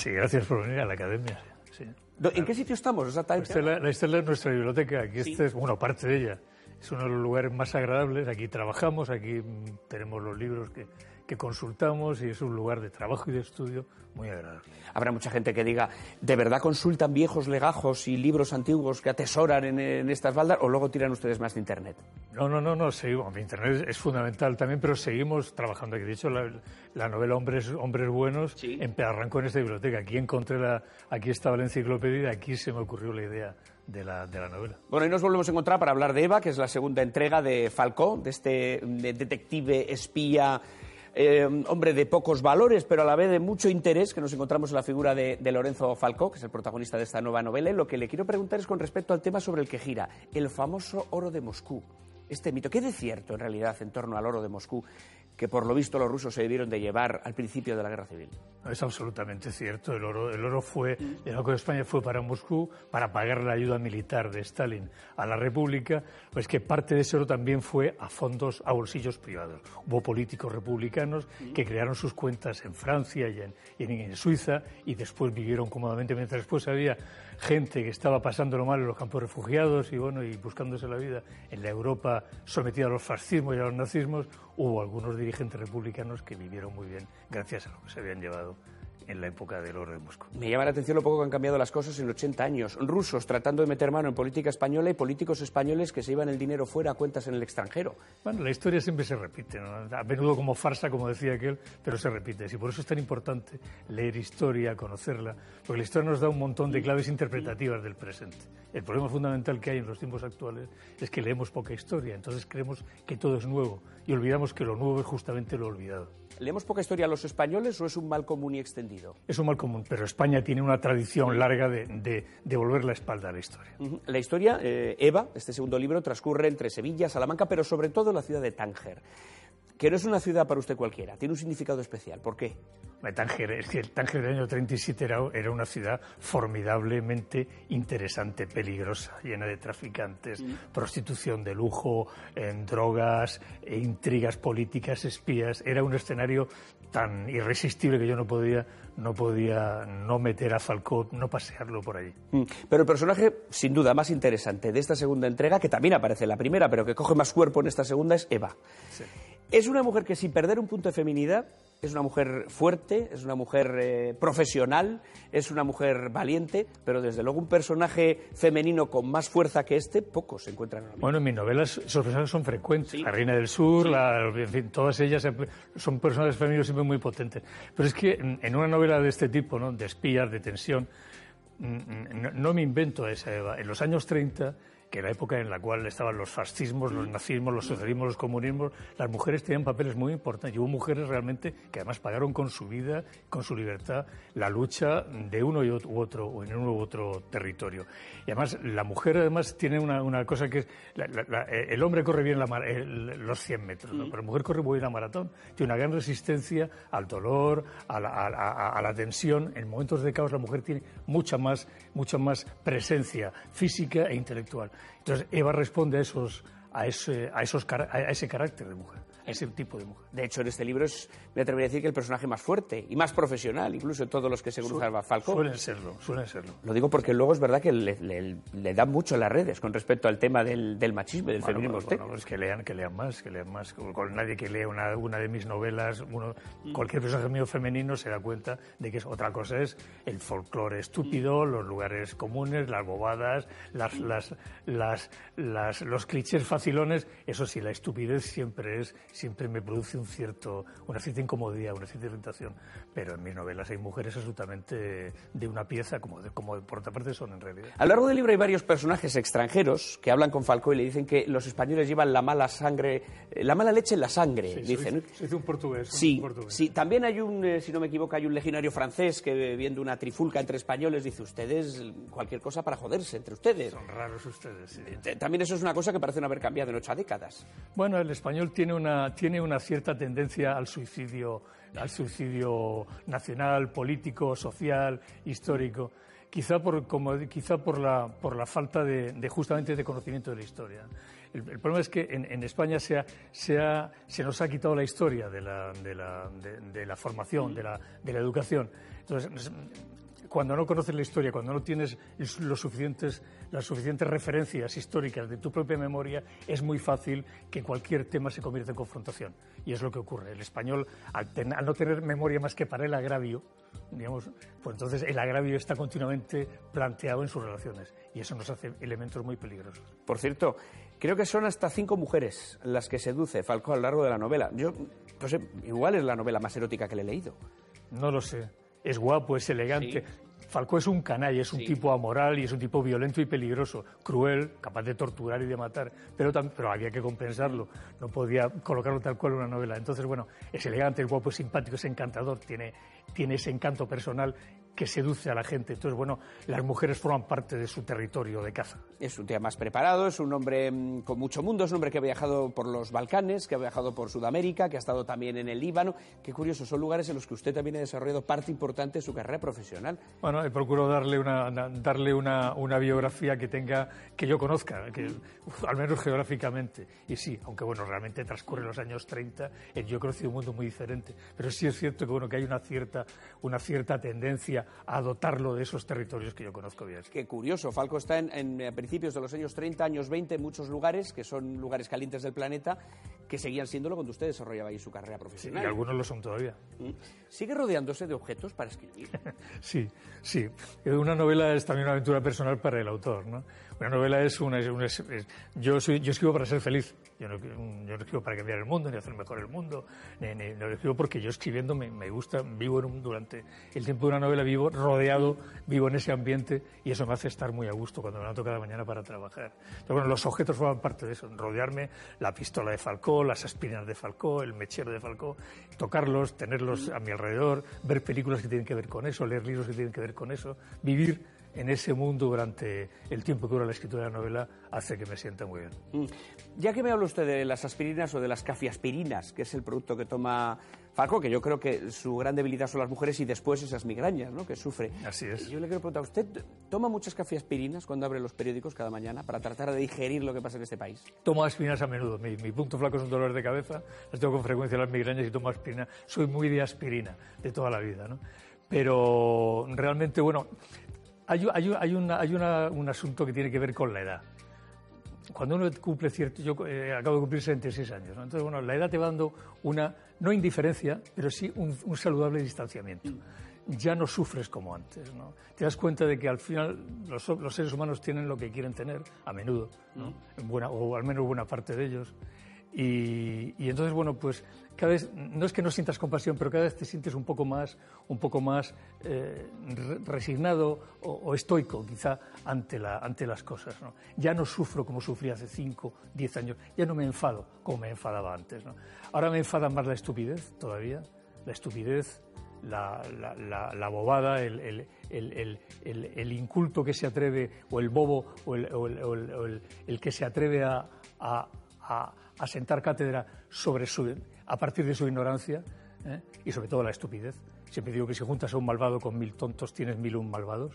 Sí, gracias por venir a la academia. Sí. ¿En qué sitio estamos exactamente? La Estela, es nuestra biblioteca. Aquí este es, bueno, parte de ella. Es uno de los lugares más agradables. Aquí trabajamos, aquí mm, tenemos los libros que, que consultamos y es un lugar de trabajo y de estudio muy agradable. Habrá mucha gente que diga, ¿de verdad consultan viejos legajos y libros antiguos que atesoran en, estas baldas o luego tiran ustedes más de Internet? No, no, no, no, seguimos. Internet es fundamental también, pero seguimos trabajando aquí. De hecho, la, novela Hombres, Hombres Buenos arrancó en esta biblioteca. Aquí encontré la, aquí estaba la enciclopedia y aquí se me ocurrió la idea de la, de la, novela. Bueno, y nos volvemos a encontrar para hablar de Eva, que es la segunda entrega de Falcó, de este detective espía eh, hombre de pocos valores, pero a la vez de mucho interés, que nos encontramos en la figura de, Lorenzo Falcó, que es el protagonista de esta nueva novela. Y lo que le quiero preguntar es con respecto al tema sobre el que gira, el famoso oro de Moscú. Este mito, ¿qué de cierto en realidad en torno al oro de Moscú que por lo visto los rusos se debieron de llevar al principio de la guerra civil. Es absolutamente cierto. El oro, el oro fue, el Banco de España fue para Moscú para pagar la ayuda militar de Stalin a la República, pues que parte de ese oro también fue a fondos, a bolsillos privados. Hubo políticos republicanos que crearon sus cuentas en Francia y en, Suiza y después vivieron cómodamente, mientras después había gente que estaba pasándolo mal en los campos refugiados y bueno y buscándose la vida en la Europa sometida a los fascismos y a los nazismos, hubo algunos dirigentes republicanos que vivieron muy bien gracias a lo que se habían llevado en la época del oro de Moscú. Me llama la atención lo poco que han cambiado las cosas en 80 años. Rusos tratando de meter mano en política española y políticos españoles que se iban el dinero fuera a cuentas en el extranjero. Bueno, la historia siempre se repite, a menudo como farsa, como decía aquel, pero se repite. Y por eso es tan importante leer historia, conocerla, porque la historia nos da un montón de claves interpretativas del presente. El problema fundamental que hay en los tiempos actuales es que leemos poca historia, entonces creemos que todo es nuevo y olvidamos que lo nuevo es justamente lo olvidado. ¿Leemos poca historia a los españoles o es un mal común y extendido? Es un mal común, pero España tiene una tradición larga de, de, volver la espalda a la historia. La historia, eh, Eva, este segundo libro, transcurre entre Sevilla, Salamanca, pero sobre todo la ciudad de Tánger que no es una ciudad para usted cualquiera, tiene un significado especial. ¿Por qué? Tánger, es que el Tánger del año 37 era, era, una ciudad formidablemente interesante, peligrosa, llena de traficantes, mm. prostitución de lujo, en drogas, e intrigas políticas, espías. Era un escenario tan irresistible que yo no podía no podía no meter a Falcó, no pasearlo por allí. Mm. Pero el personaje, sin duda, más interesante de esta segunda entrega, que también aparece en la primera, pero que coge más cuerpo en esta segunda, es Eva. Sí. Es una mujer que sin perder un punto de feminidad, es una mujer fuerte, es una mujer eh, profesional, es una mujer valiente, pero desde luego un personaje femenino con más fuerza que este, pocos se encuentran. En bueno, en mis novelas esos personajes son frecuentes. La Reina del Sur, en fin, todas ellas son personajes femeninos siempre muy potentes. Pero es que en una novela de este tipo, ¿no? de espías, de tensión, mm, mm, no, me invento esa Eva. En los años 30 que la época en la cual estaban los fascismos, los nazismos, los socialismos, los comunismos, las mujeres tenían papeles muy importantes. Y hubo mujeres realmente que además pagaron con su vida, con su libertad, la lucha de uno y otro, o en uno u otro territorio. Y además, la mujer además tiene una, cosa que es, eh, el hombre corre bien los 100 metros, pero la mujer corre muy bien la maratón. Tiene una gran resistencia al dolor, a la, tensión. En momentos de caos la mujer tiene mucha más, mucha más presencia física e intelectual. Entonces Eva responde a esos, a ese, a ese carácter de mujer ese tipo de mujer. De hecho, en este libro es, me atrevería a decir que el personaje más fuerte y más profesional, incluso de todos los que se cruzan a Falcón. Suelen serlo, suelen serlo. Lo digo porque luego es verdad que le, le, dan mucho las redes con respecto al tema del, del machismo, del feminismo. Bueno, pues que lean, que lean más, que lean más. Con, nadie que lea una, una de mis novelas, uno, cualquier personaje mío femenino se da cuenta de que es otra cosa es el folclore estúpido, los lugares comunes, las bobadas, las, las, las, las, los clichés facilones. Eso sí, la estupidez siempre es siempre me produce un cierto, una cierta incomodidad, una cierta irritación. Pero en mis novelas hay mujeres absolutamente de una pieza, como, como por otra parte son en realidad. A lo largo del libro hay varios personajes extranjeros que hablan con Falcó y le dicen que los españoles llevan la mala sangre, eh, la mala leche en la sangre, dicen. Es un portugués. Sí, sí, también hay un, eh, si no me equivoco, hay un legionario francés que viendo una trifulca entre españoles dice ustedes cualquier cosa para joderse entre ustedes. Son raros ustedes, sí. Eh, también eso es una cosa que parece no haber cambiado en ocho décadas. Bueno, el español tiene una tiene una cierta tendencia al suicidio, al suicidio nacional, político, social, histórico quizá por, como, quizá por, la, por la falta de, justamente de conocimiento de la historia. el, problema es que en, España se, se, nos ha quitado la historia de la, de la, de la formación, de la, de la educación. Entonces, cuando no conoces la historia, cuando no tienes los suficientes, las suficientes referencias históricas de tu propia memoria, es muy fácil que cualquier tema se convierta en confrontación. Y es lo que ocurre. El español, al, no tener memoria más que para el agravio, digamos, pues entonces el agravio está continuamente planteado en sus relaciones. Y eso nos hace elementos muy peligrosos. Por cierto, creo que son hasta cinco mujeres las que seduce Falcó a lo largo de la novela. Yo, no sé, igual es la novela más erótica que le he leído. No lo sé es guapo, es elegante. Falcó es un canalla, es un tipo amoral y es un tipo violento y peligroso, cruel, capaz de torturar y de matar, pero, pero había que compensarlo, no podía colocarlo tal cual en una novela. Entonces, bueno, es elegante, es guapo, es simpático, es encantador, tiene, tiene ese encanto personal que seduce a la gente. Entonces, bueno, las mujeres forman parte de su territorio de caza. Es un tío más preparado, es un hombre mm, con mucho mundo, es un hombre que ha viajado por los Balcanes, que ha viajado por Sudamérica, que ha estado también en el Líbano. Qué curioso, son lugares en los que usted también ha desarrollado parte importante de su carrera profesional. Bueno, he procurado darle una, darle una, una biografía que tenga, que yo conozca, que, al menos geográficamente. Y sí, aunque bueno, realmente transcurre los años 30, eh, yo he conocido un mundo muy diferente. Pero sí es cierto que bueno, que hay una cierta, una cierta tendencia a dotarlo de esos territorios que yo conozco bien. Qué curioso. Falco está en, eh, principios de los años 30, años 20, en muchos lugares, que son lugares calientes del planeta, que seguían siéndolo cuando usted desarrollaba ahí su carrera profesional. y algunos lo son todavía. Mm. ¿Sigue rodeándose de objetos para escribir? sí, sí. Una novela es también una aventura personal para el autor, ¿no? Una novela es una... yo, soy, yo escribo para ser feliz. Yo no, yo escribo para cambiar el mundo, ni hacer mejor el mundo. Ni, no lo escribo porque yo escribiendo me, me gusta, vivo en durante el tiempo de una novela, vivo rodeado, vivo en ese ambiente y eso me hace estar muy a gusto cuando me levanto cada mañana para trabajar. Pero bueno, los objetos forman parte de eso. Rodearme, la pistola de Falcó, las aspirinas de Falcó, el mechero de Falcó, tocarlos, tenerlos a mi alrededor, ver películas que tienen que ver con eso, leer libros que tienen que ver con eso, vivir en ese mundo durante el tiempo que dura la escritura de la novela hace que me sienta muy bien. Mm. Ya que me habla usted de las aspirinas o de las cafiaspirinas, que es el producto que toma Falco, que yo creo que su gran debilidad son las mujeres y después esas migrañas ¿no? que sufre. Así es. Yo le quiero preguntar, ¿usted toma muchas cafiaspirinas cuando abre los periódicos cada mañana para tratar de digerir lo que pasa en este país? Tomo aspirinas a menudo. Mi, punto flaco es un dolor de cabeza, las tengo con frecuencia las migrañas y tomo aspirina. Soy muy de aspirina de toda la vida, ¿no? Pero realmente, bueno, hay, hay, un asunto que tiene que ver con la edad. Cuando uno cumple cierto, yo eh, acabo de cumplir 66 años, entonces bueno, la edad te va dando una, no indiferencia, pero sí un, saludable distanciamiento. Ya no sufres como antes, ¿no? Te das cuenta de que al final los, seres humanos tienen lo que quieren tener, a menudo, ¿no? buena, o al menos buena parte de ellos. Y, y, entonces, bueno, pues cada vez, no es que no sientas compasión, pero cada vez te sientes un poco más, un poco más eh, resignado o, estoico, quizá, ante, la, ante las cosas. ¿no? Ya no sufro como sufrí hace 5, 10 años, ya no me enfado como me enfadaba antes. ¿no? Ahora me enfada más la estupidez todavía, la estupidez, la, la, la, bobada, el, el, el, el, inculto que se atreve, o el bobo, o el, que se atreve a, a, a sentar cátedra sobre su, a partir de su ignorancia ¿eh? y sobre todo la estupidez. Siempre digo que si juntas a un malvado con mil tontos tienes mil un malvados,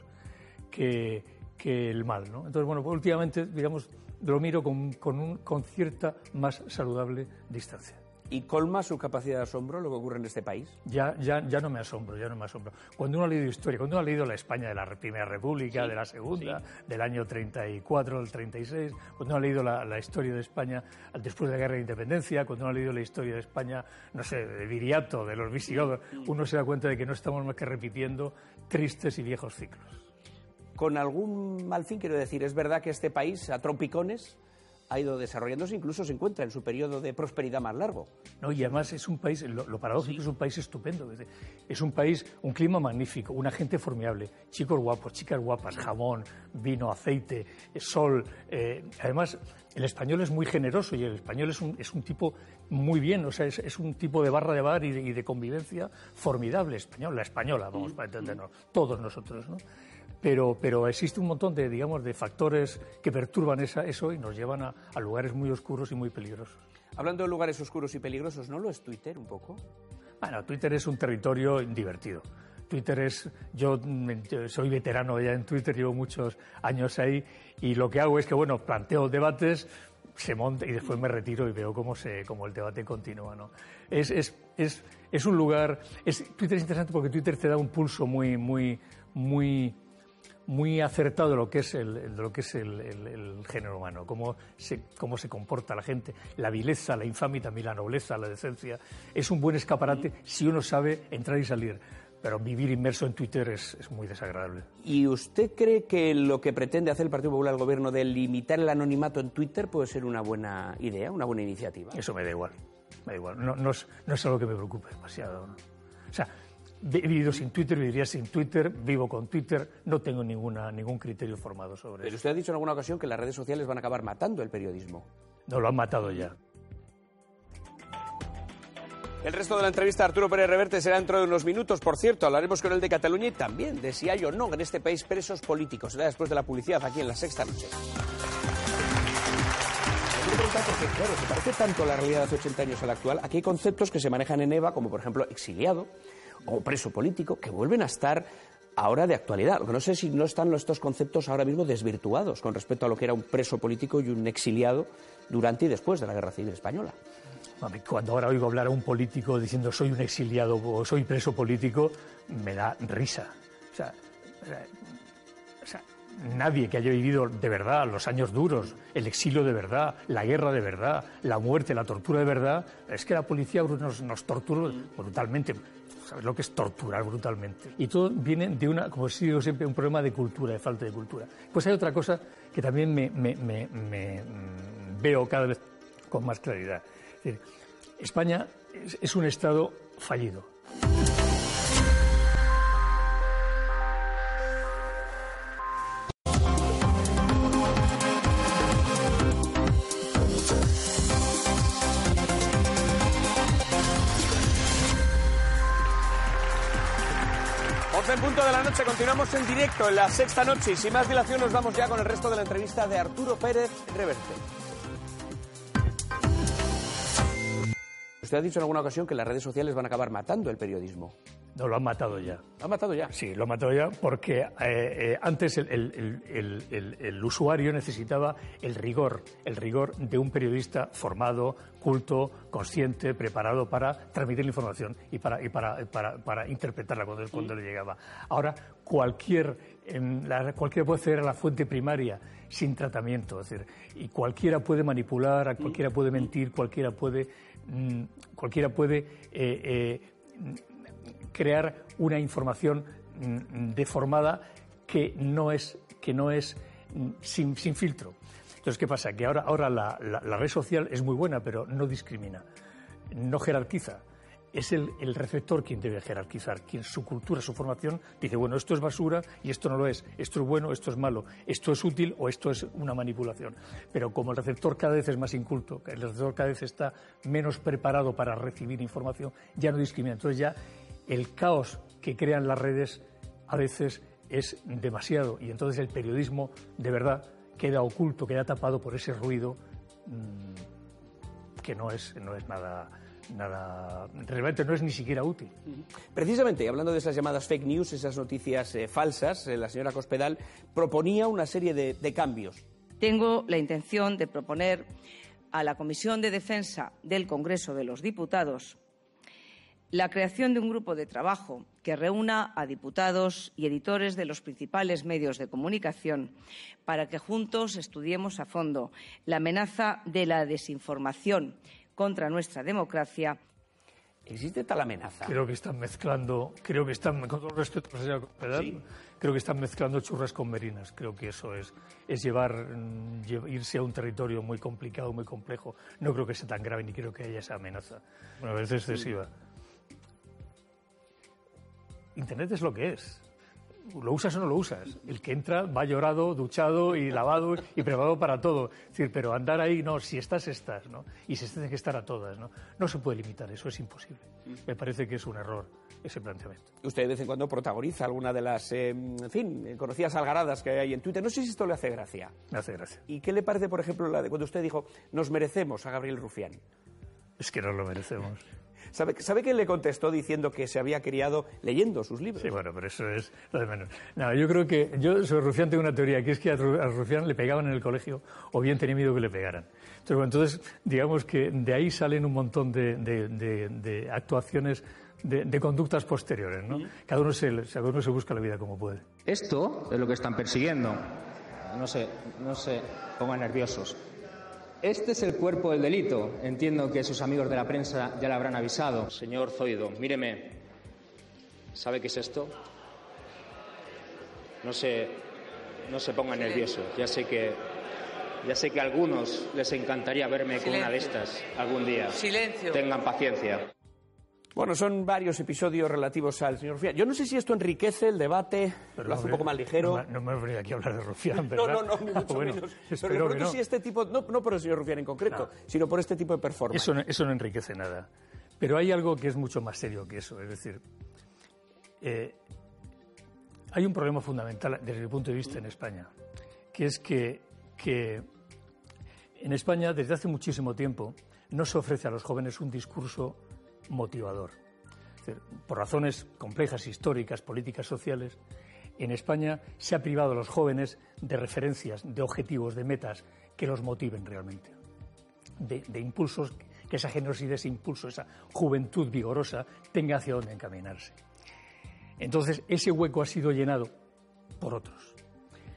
que, que el mal. ¿no? Entonces, bueno, pues últimamente, digamos, lo miro con, con, un, con cierta más saludable distancia. ¿Y colma su capacidad de asombro lo que ocurre en este país? Ya, ya, ya no me asombro, ya no me asombro. Cuando uno ha leído historia, cuando uno ha leído la España de la Primera República, de la Segunda, del año 34, del 36, cuando uno ha leído la, historia de España después de la Guerra de Independencia, cuando uno ha leído la historia de España, no sé, de Viriato, de los visigodos, uno se da cuenta de que no estamos más que repitiendo tristes y viejos ciclos. Con algún mal fin, quiero decir, es verdad que este país, a trompicones, ha ido desarrollándose, incluso se encuentra en su periodo de prosperidad más largo. No, y además es un país, lo, paradójico es un país estupendo. Es un país, un clima magnífico, una gente formidable, chicos guapos, chicas guapas, jamón, vino, aceite, sol. Eh, además, el español es muy generoso y el español es un, es un tipo muy bien, o sea, es, un tipo de barra de bar y de, y de convivencia formidable, español, la española, vamos, para entendernos, todos nosotros, ¿no? Pero, pero existe un montón de, digamos, de factores que perturban esa, eso y nos llevan a, a, lugares muy oscuros y muy peligrosos. Hablando de lugares oscuros y peligrosos, ¿no lo es Twitter un poco? Bueno, Twitter es un territorio divertido. Twitter es, yo soy veterano ya en Twitter, llevo muchos años ahí y lo que hago es que, bueno, planteo debates, se monta y después me retiro y veo cómo, se, cómo el debate continúa. ¿no? Es, es, es, es un lugar. Es, Twitter es interesante porque Twitter te da un pulso muy, muy, muy, muy acertado de lo que es el, de lo que es el, el, género humano, cómo se, cómo se comporta la gente, la vileza, la infamia y también la nobleza, la decencia. Es un buen escaparate si uno sabe entrar y salir pero vivir inmerso en Twitter es, es, muy desagradable. ¿Y usted cree que lo que pretende hacer el Partido Popular al Gobierno de limitar el anonimato en Twitter puede ser una buena idea, una buena iniciativa? Eso me da igual, me da igual. No, no, es, no es algo que me preocupe demasiado. O sea, he vivido sin Twitter, viviría sin Twitter, vivo con Twitter, no tengo ninguna, ningún criterio formado sobre Pero eso. usted ha dicho en alguna ocasión que las redes sociales van a acabar matando el periodismo. No, lo han matado ya. El resto de la entrevista a Arturo Pérez Reverte será dentro de unos minutos. Por cierto, hablaremos con el de Cataluña y también de si hay o no en este país presos políticos. Será después de la publicidad aquí en la sexta noche. Porque, claro, se parece tanto a la realidad de hace 80 años a la actual. Aquí hay conceptos que se manejan en EVA, como por ejemplo exiliado o preso político, que vuelven a estar ahora de actualidad. No sé si no están estos conceptos ahora mismo desvirtuados con respecto a lo que era un preso político y un exiliado durante y después de la Guerra Civil Española. Cuando ahora oigo hablar a un político diciendo soy un exiliado o soy preso político, me da risa. O sea, o sea, nadie que haya vivido de verdad los años duros, el exilio de verdad, la guerra de verdad, la muerte, la tortura de verdad, es que la policía nos, nos torturó brutalmente. ¿Sabes lo que es torturar brutalmente? Y todo viene de una, como digo siempre, un problema de cultura, de falta de cultura. Pues hay otra cosa que también me, me veo cada vez con más claridad. España es, es un Estado fallido. Noche, continuamos en directo en la sexta noche y sin más dilación nos vamos ya con el resto de la entrevista de Arturo Pérez Reverte. Usted ha dicho en alguna ocasión que las redes sociales van a acabar matando el periodismo. No, lo han matado ya. ¿Lo han matado ya? Sí, lo han matado ya porque eh, eh, antes el, el, el, el, usuario necesitaba el rigor, el rigor de un periodista formado, culto, consciente, preparado para transmitir la información y para, y para, para, para interpretarla cuando, cuando, le llegaba. Ahora, cualquier, la, cualquiera puede acceder a la fuente primaria sin tratamiento, es decir, y cualquiera puede manipular, cualquiera puede mentir, cualquiera puede, mmm, cualquiera puede eh, crear una información deformada que no es, que no es sin, sin filtro. Entonces, ¿qué pasa? Que ahora, ahora la, la, la, red social es muy buena, pero no discrimina, no jerarquiza. Es el, receptor quien debe jerarquizar, quien su cultura, su formación dice, bueno, esto es basura y esto no lo es, esto es bueno, esto es malo, esto es útil o esto es una manipulación. Pero como el receptor cada vez es más inculto, el receptor cada vez está menos preparado para recibir información, ya no discrimina. Entonces ya el caos que crean las redes a veces es demasiado y entonces el periodismo de verdad queda oculto, queda tapado por ese ruido mmm, que no es, no es nada, nada realmente no es ni siquiera útil. Precisamente, hablando de esas llamadas fake news, esas noticias eh, falsas, eh, la señora Cospedal proponía una serie de, de cambios. Tengo la intención de proponer a la Comisión de Defensa del Congreso de los Diputados la creación de un grupo de trabajo que reúna a diputados y editores de los principales medios de comunicación para que juntos estudiemos a fondo la amenaza de la desinformación contra nuestra democracia. ¿Existe tal amenaza? Creo que están mezclando, creo que están, con todo respeto señora Cospedal, ¿Sí? creo que están mezclando churras con merinas. Creo que eso es, es llevar, irse a un territorio muy complicado, muy complejo. No creo que sea tan grave ni creo que haya esa amenaza. Bueno, a veces excesiva. Sí. Internet es lo que es. Lo usas o no lo usas. El que entra va llorado, duchado y lavado y preparado para todo. Es decir, pero andar ahí, no, si estás, estás, ¿no? Y se tiene que estar a todas, ¿no? No se puede limitar, eso es imposible. Me parece que es un error ese planteamiento. Usted de vez en cuando protagoniza alguna de las, eh, en fin, conocidas algaradas que hay en Twitter. No sé si esto le hace gracia. Me hace gracia. ¿Y qué le parece, por ejemplo, la de cuando usted dijo, nos merecemos a Gabriel Rufián? es que no lo merecemos. ¿Sabe, ¿Sabe que le contestó diciendo que se había criado leyendo sus libros? Sí, bueno, pero eso es lo de menos. No, yo creo que yo sobre Rufián tengo una teoría, que es que a Rufián le pegaban en el colegio o bien tenía miedo que le pegaran. Entonces, bueno, entonces digamos que de ahí salen un montón de, de, de, actuaciones de, conductas posteriores. ¿no? Cada, uno se, cada uno se busca la vida como puede. Esto es lo que están persiguiendo. No se, no se pongan nerviosos. Este es el cuerpo del delito. Entiendo que sus amigos de la prensa ya le habrán avisado. Señor Zoido, míreme. ¿Sabe qué es esto? No se, no se ponga nervioso. Ya sé que ya sé que a algunos les encantaría verme con una de estas algún día. Silencio. Tengan paciencia. Bueno, son varios episodios relativos al señor Rufián. Yo no sé si esto enriquece el debate, lo hace un poco más ligero. No, me voy aquí a hablar de Rufián, ¿verdad? No, no, no, ni mucho menos. Pero de pronto si este tipo, no, por el señor Rufián en concreto, sino por este tipo de performance. Eso no, eso no enriquece nada. Pero hay algo que es mucho más serio que eso. Es decir, eh, hay un problema fundamental desde mi punto de vista en España, que es que, que en España, desde hace muchísimo tiempo, no se ofrece a los jóvenes un discurso motivador. por razones complejas, históricas, políticas, sociales, en España se ha privado a los jóvenes de referencias, de objetivos, de metas que los motiven realmente, de, impulsos, que esa generosidad, ese impulso, esa juventud vigorosa tenga hacia dónde encaminarse. Entonces, ese hueco ha sido llenado por otros.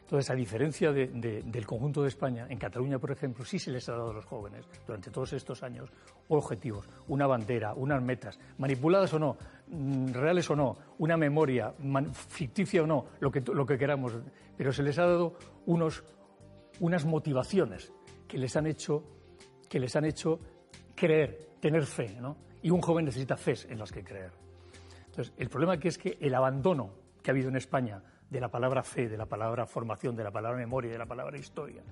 Entonces, a diferencia del conjunto de España, en Cataluña, por ejemplo, sí se les ha dado a los jóvenes durante todos estos años objetivos, una bandera, unas metas, manipuladas o no, mm, reales o no, una memoria, ficticia o no, lo que, lo que queramos, pero se les ha dado unos, unas motivaciones que les han hecho, que les han hecho creer, tener fe, ¿no? Y un joven necesita fe en las que creer. Entonces, el problema aquí es que el abandono que ha habido en España de la palabra fe, de la palabra formación, de la palabra memoria, de la palabra historia,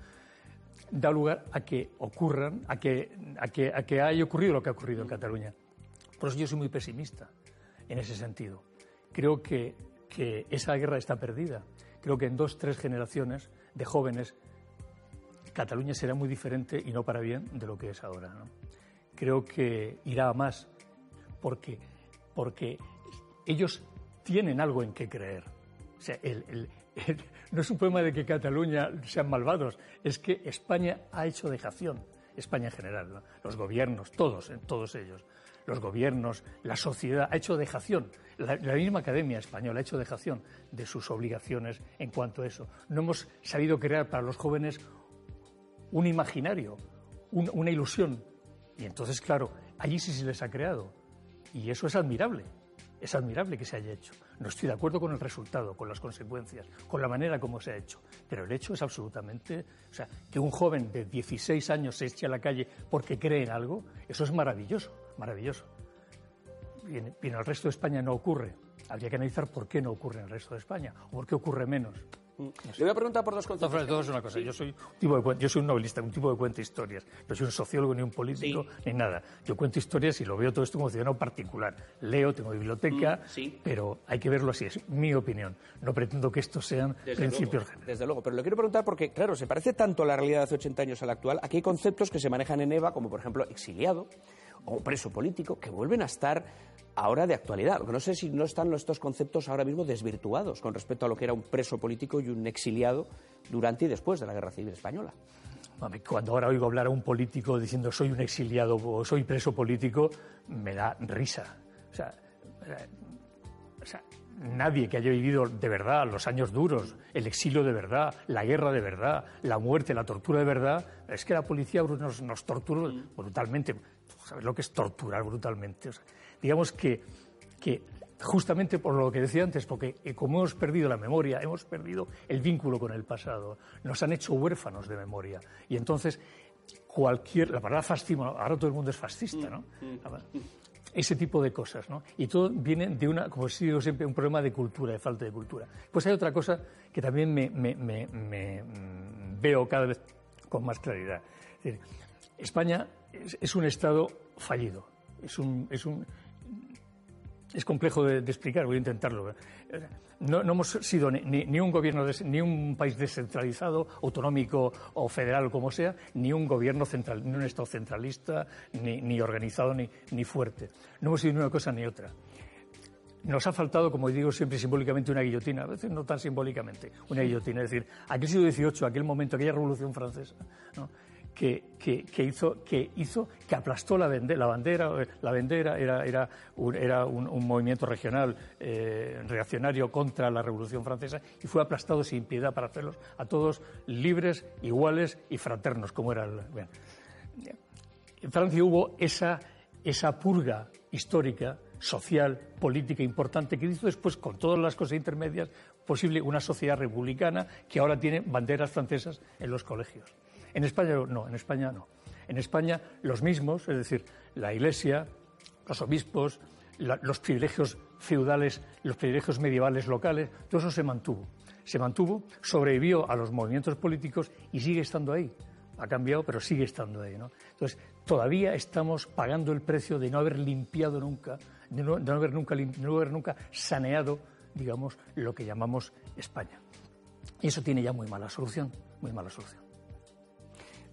da lugar a que ocurran, a que, a que, a que haya ocurrido lo que ha ocurrido en Cataluña. Por eso yo soy muy pesimista en ese sentido. Creo que, que esa guerra está perdida. Creo que en dos, tres generaciones de jóvenes Cataluña será muy diferente y no para bien de lo que es ahora. Creo que irá a más porque, porque ellos tienen algo en qué creer no es un problema de que Cataluña sean malvados, es que España ha hecho dejación, España en general, los gobiernos, todos, todos ellos, los gobiernos, la sociedad, ha hecho dejación. La, misma Academia Española ha hecho dejación de sus obligaciones en cuanto a eso. No hemos sabido crear para los jóvenes un imaginario, una ilusión. Y entonces, claro, allí sí se les ha creado. Y eso es admirable. Es admirable que se haya hecho. No estoy de acuerdo con el resultado, con las consecuencias, con la manera como se ha hecho. Pero el hecho es absolutamente. O sea, que un joven de 16 años se eche a la calle porque cree en algo, eso es maravilloso, maravilloso. Y en, el resto de España no ocurre. Habría que analizar por qué no ocurre en el resto de España o por qué ocurre menos. Le voy a preguntar por dos conceptos. No, es una cosa. Yo, soy un tipo de, yo soy un novelista, un tipo de cuenta historias. No soy un sociólogo, ni un político, ni nada. Yo cuento historias y lo veo todo esto como ciudadano particular. Leo, tengo biblioteca, mm, pero hay que verlo así. Es mi opinión. No pretendo que estos sean principios generales. Desde luego. Pero le quiero preguntar porque, claro, se parece tanto la realidad de hace 80 años a la actual. Aquí hay conceptos que se manejan en EVA, como por ejemplo exiliado o preso político, que vuelven a estar ahora de actualidad. No sé si no están estos conceptos ahora mismo desvirtuados con respecto a lo que era un preso político y un exiliado durante y después de la Guerra Civil Española. Cuando ahora oigo hablar a un político diciendo soy un exiliado o soy preso político, me da risa. O sea, eh, o sea, nadie que haya vivido de verdad los años duros, el exilio de verdad, la guerra de verdad, la muerte, la tortura de verdad, es que la policía nos, nos tortura brutalmente. ¿Sabes lo que es torturar brutalmente? Digamos que, que justamente por lo que decía antes, porque eh, como hemos perdido la memoria, hemos perdido el vínculo con el pasado, nos han hecho huérfanos de memoria. Y entonces, cualquier, la palabra fascismo, ahora todo el mundo es fascista, ¿no? Ese tipo de cosas, ¿no? Y todo viene de una, como digo siempre, un problema de cultura, de falta de cultura. Pues hay otra cosa que también me, mm, veo cada vez con más claridad. España es, un Estado fallido, es un, es un es complejo de, explicar, voy a intentarlo. No, hemos sido ni, un gobierno, ni un país descentralizado, autonómico o federal, como sea, ni un gobierno central, ni un Estado centralista, ni, organizado, ni, ni fuerte. No hemos sido ni una cosa ni otra. Nos ha faltado, como digo siempre simbólicamente, una guillotina, a veces no tan simbólicamente, una guillotina. Es decir, aquel siglo XVIII, aquel momento, aquella revolución francesa, ¿no? Que, hizo, que aplastó la, bandera. La bandera era, era, un, era un, movimiento regional eh, reaccionario contra la Revolución Francesa y fue aplastado sin piedad para hacerlos a todos libres, iguales y fraternos, como era. En Francia hubo esa, esa purga histórica, social, política importante que hizo después, con todas las cosas intermedias, posible una sociedad republicana que ahora tiene banderas francesas en los colegios. En España no, en España no. En España los mismos, es decir, la Iglesia, los obispos, los privilegios feudales, los privilegios medievales locales, todo eso se mantuvo. Se mantuvo, sobrevivió a los movimientos políticos y sigue estando ahí. Ha cambiado, pero sigue estando ahí. Entonces, todavía estamos pagando el precio de no haber limpiado nunca, de no, haber, nunca, de no haber nunca saneado, digamos, lo que llamamos España. Y eso tiene ya muy mala solución, muy mala solución.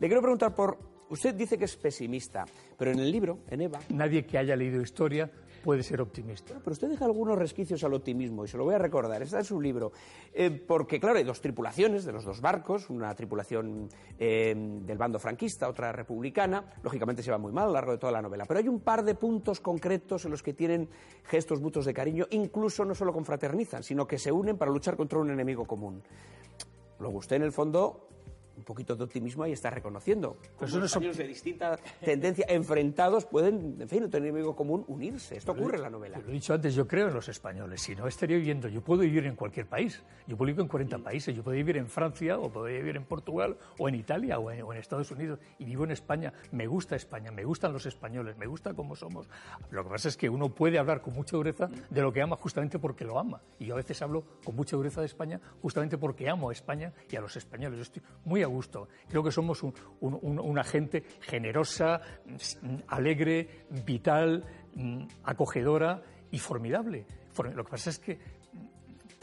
Le quiero preguntar por... Usted dice que es pesimista, pero en el libro, en Eva... Nadie que haya leído historia puede ser optimista. Pero usted deja algunos resquicios al optimismo y se lo voy a recordar. Está en su libro. Eh, porque, claro, hay dos tripulaciones de los dos barcos, una tripulación eh, del bando franquista, otra republicana. Lógicamente se va muy mal a lo largo de toda la novela. Pero hay un par de puntos concretos en los que tienen gestos mutuos de cariño, incluso no solo confraternizan, sino que se unen para luchar contra un enemigo común. Luego usted, en el fondo, un poquito de optimismo ahí está reconociendo. Pero son españoles de distinta tendencia enfrentados pueden, en fin, no tener enemigo común, unirse. Esto ocurre en la novela. Lo he dicho antes, yo creo en los españoles. Si no, estaría viviendo. Yo puedo vivir en cualquier país. Yo puedo vivir en 40 países. Yo puedo vivir en Francia, o puedo vivir en Portugal, o en Italia, o en, Estados Unidos. Y vivo en España. Me gusta España, me gustan los españoles, me gusta cómo somos. Lo que pasa es que uno puede hablar con mucha dureza de lo que ama justamente porque lo ama. Y yo a veces hablo con mucha dureza de España justamente porque amo a España y a los españoles. Yo estoy muy a gusto. Creo que somos una gente generosa, alegre, vital, mm, acogedora y formidable. Lo que pasa es que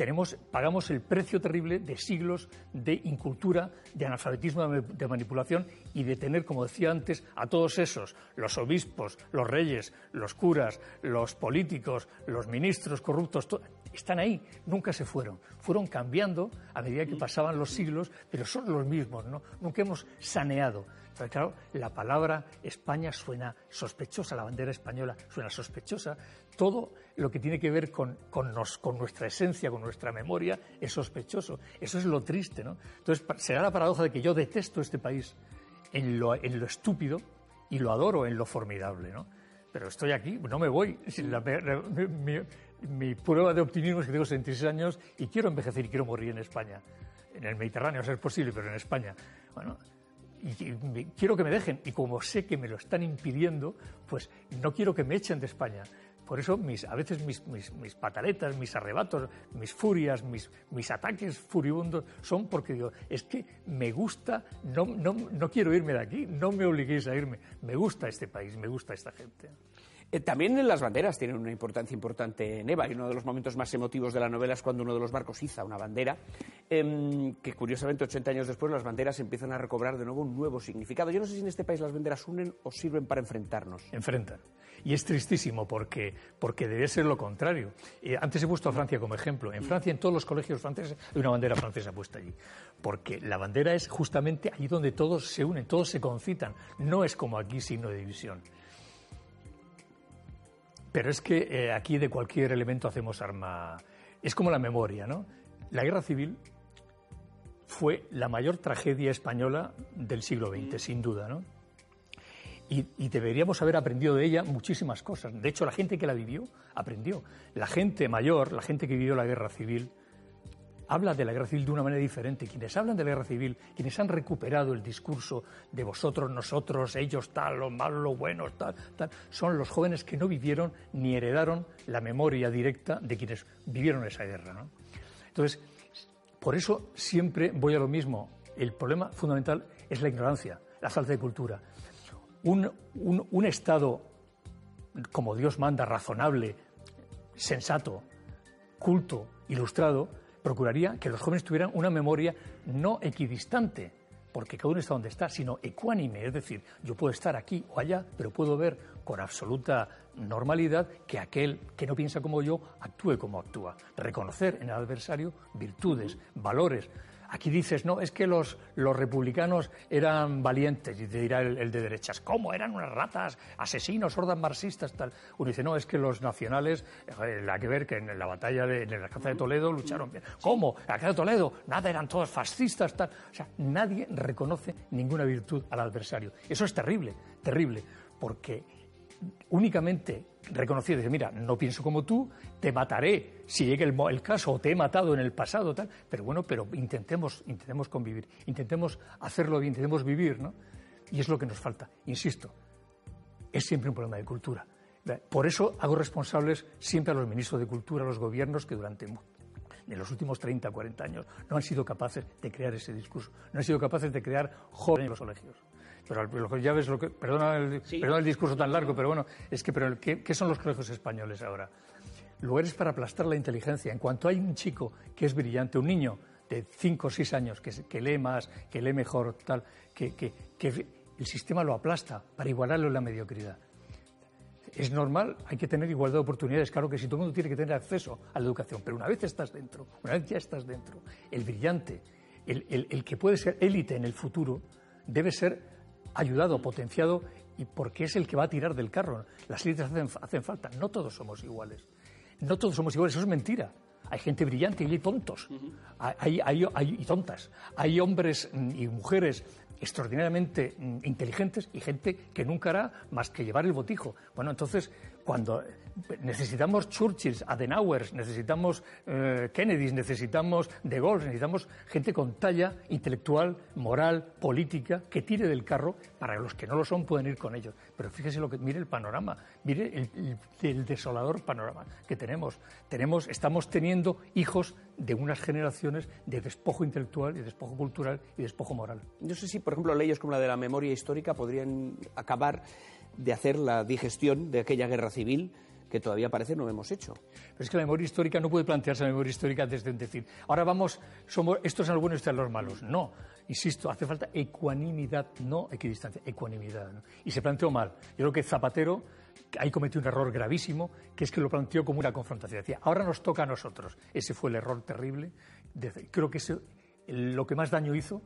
tenemos, pagamos el precio terrible de siglos de incultura, de analfabetismo, de manipulación y de tener, como decía antes, a todos esos, los obispos, los reyes, los curas, los políticos, los ministros corruptos, están ahí, nunca se fueron. Fueron cambiando a medida que pasaban los siglos, pero son los mismos, ¿no? Nunca hemos saneado. Claro, la palabra España suena sospechosa, la bandera española suena sospechosa, todo lo que tiene que ver con, con, nuestra esencia, con nuestra memoria, es sospechoso. Eso es lo triste, ¿no? Entonces, será la paradoja de que yo detesto este país en lo, en lo estúpido y lo adoro en lo formidable, ¿no? Pero estoy aquí, no me voy. mi, prueba de optimismo es que tengo 66 años y quiero envejecer y quiero morir en España. En el Mediterráneo, a ser posible, pero en España. Bueno, y quiero que me dejen. Y como sé que me lo están impidiendo, pues no quiero que me echen de España. Por eso mis, a veces mis, mis, pataletas, mis arrebatos, mis furias, mis, mis ataques furibundos son porque digo, es que me gusta, no, no, no quiero irme de aquí, no me obliguéis a irme, me gusta este país, me gusta esta gente. Eh, también las banderas tienen una importancia importante en Eva y uno de los momentos más emotivos de la novela es cuando uno de los barcos iza una bandera, em, que curiosamente 80 años después las banderas empiezan a recobrar de nuevo un nuevo significado. Yo no sé si en este país las banderas unen o sirven para enfrentarnos. Enfrentan. Y es tristísimo porque, porque debe ser lo contrario. Eh, antes he puesto a Francia como ejemplo. En Francia, en todos los colegios franceses, hay una bandera francesa puesta allí. Porque la bandera es justamente allí donde todos se unen, todos se concitan. No es como aquí signo de división. Pero es que eh, aquí de cualquier elemento hacemos arma. Es como la memoria, ¿no? La guerra civil fue la mayor tragedia española del siglo XX, sin duda, ¿no? Y, y, deberíamos haber aprendido de ella muchísimas cosas. De hecho, la gente que la vivió aprendió. La gente mayor, la gente que vivió la guerra civil, habla de la guerra civil de una manera diferente. Quienes hablan de la guerra civil, quienes han recuperado el discurso de vosotros, nosotros, ellos tal, los malos, los buenos, tal, tal, son los jóvenes que no vivieron ni heredaron la memoria directa de quienes vivieron esa guerra. Entonces, por eso siempre voy a lo mismo. El problema fundamental es la ignorancia, la falta de cultura. un Estado como Dios manda, razonable, sensato, culto, ilustrado, procuraría que los jóvenes tuvieran una memoria no equidistante, porque cada uno está donde está, sino ecuánime, es decir, yo puedo estar aquí o allá, pero puedo ver con absoluta normalidad que aquel que no piensa como yo actúe como actúa. Reconocer en el adversario virtudes, valores, Aquí dices, no, es que los, los republicanos eran valientes, y te dirá el, de derechas, ¿cómo? Eran unas ratas, asesinos, hordas marxistas, tal. Uno dice, no, es que los nacionales, eh, la que ver que en la batalla de, en la Alcázar de Toledo lucharon bien. ¿Cómo? En la Alcázar de Toledo, nada, eran todos fascistas, tal. O sea, nadie reconoce ninguna virtud al adversario. Eso es terrible, terrible, porque únicamente reconocido, dice, mira, no pienso como tú, te mataré si llegue el, caso o te he matado en el pasado, tal, pero bueno, pero intentemos, intentemos convivir, intentemos hacerlo bien, intentemos vivir, ¿no? Y es lo que nos falta, insisto, es siempre un problema de cultura. Por eso hago responsables siempre a los ministros de Cultura, a los gobiernos que durante en los últimos 30, 40 años no han sido capaces de crear ese discurso, no han sido capaces de crear jóvenes en los colegios. Pero ya ves lo que. Perdona el, el discurso tan largo, pero bueno, es que, pero, ¿qué, ¿qué son los colegios españoles ahora? Lugares para aplastar la inteligencia. En cuanto hay un chico que es brillante, un niño de 5 o 6 años que, que, lee más, que lee mejor, tal, que, que, que el sistema lo aplasta para igualarlo en la mediocridad. Es normal, hay que tener igualdad de oportunidades, claro que si todo el mundo tiene que tener acceso a la educación, pero una vez estás dentro, una vez ya estás dentro, el brillante, el, el, el que puede ser élite en el futuro, debe ser ayudado, potenciado y porque es el que va a tirar del carro. Las élites hacen, falta. No todos somos iguales. No todos somos iguales. Eso es mentira. Hay gente brillante y hay tontos. hay, hay, y tontas. Hay hombres mm, y mujeres extraordinariamente mm, inteligentes y gente que nunca hará más que llevar el botijo. Bueno, entonces, cuando necesitamos Churchills, Adenauers, necesitamos eh, Kennedys, necesitamos De Gaulle, necesitamos gente con talla intelectual, moral, política, que tire del carro, para los que no lo son pueden ir con ellos. Pero fíjese lo que, mire el panorama, mire el, desolador panorama que tenemos. tenemos. Estamos teniendo hijos de unas generaciones de despojo intelectual, de despojo cultural y despojo moral. No sé si, por ejemplo, leyes como la de la memoria histórica podrían acabar de hacer la digestión de aquella guerra civil que todavía parece no hemos hecho. Pero es que la memoria histórica no puede plantearse la memoria histórica desde decir, ahora vamos, somos, estos son los buenos y estos son los malos. No, insisto, hace falta ecuanimidad, no equidistancia, ecuanimidad. Y se planteó mal. Yo creo que Zapatero ahí cometió un error gravísimo, que es que lo planteó como una confrontación. Decía, ahora nos toca a nosotros. Ese fue el error terrible. Creo que ese, lo que más daño hizo,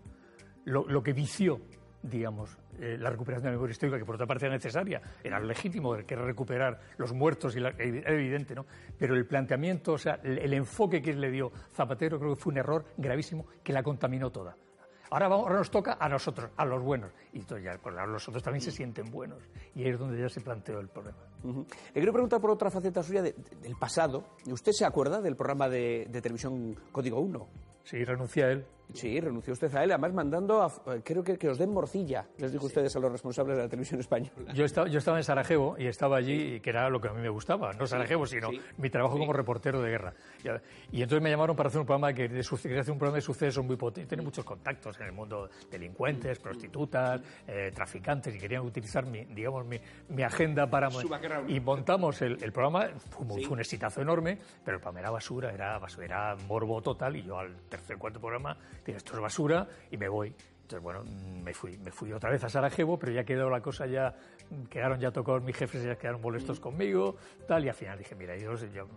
lo que vició digamos, eh, la recuperación de la memoria histórica, que por otra parte era necesaria, era legítimo que recuperar los muertos, y era evidente, ¿no? Pero el planteamiento, o sea, el, enfoque que le dio Zapatero creo que fue un error gravísimo que la contaminó toda. Ahora, vamos, ahora nos toca a nosotros, a los buenos. Y entonces ya, pues, los otros también se sienten buenos. Y ahí es donde ya se planteó el problema. Le quiero preguntar por otra faceta suya del pasado. ¿Usted se acuerda del programa de, de televisión Código 1? Sí, renuncié a él. Sí, renunció usted a él, además mandando, a, creo que, que os den morcilla, les digo ustedes a los responsables de la televisión española. Yo estaba, yo estaba en Sarajevo y estaba allí, que era lo que a mí me gustaba, no Sarajevo, sino mi trabajo como reportero de guerra. Y, entonces me llamaron para hacer un programa que de, hacer un programa de sucesos muy potente, tiene muchos contactos en el mundo, delincuentes, prostitutas, eh, traficantes, y querían utilizar mi, digamos, mi, mi agenda para... Y montamos el, el programa, fue, fue, un exitazo enorme, pero el programa era basura, era, basura, era morbo total, y yo al tercer, cuarto programa, dije, esto es basura, y me voy. Entonces, bueno, me fui, me fui otra vez a Sarajevo, pero ya quedó la cosa ya, quedaron ya tocados mis jefes, ya quedaron molestos conmigo, tal, y al final dije, mira, yo, yo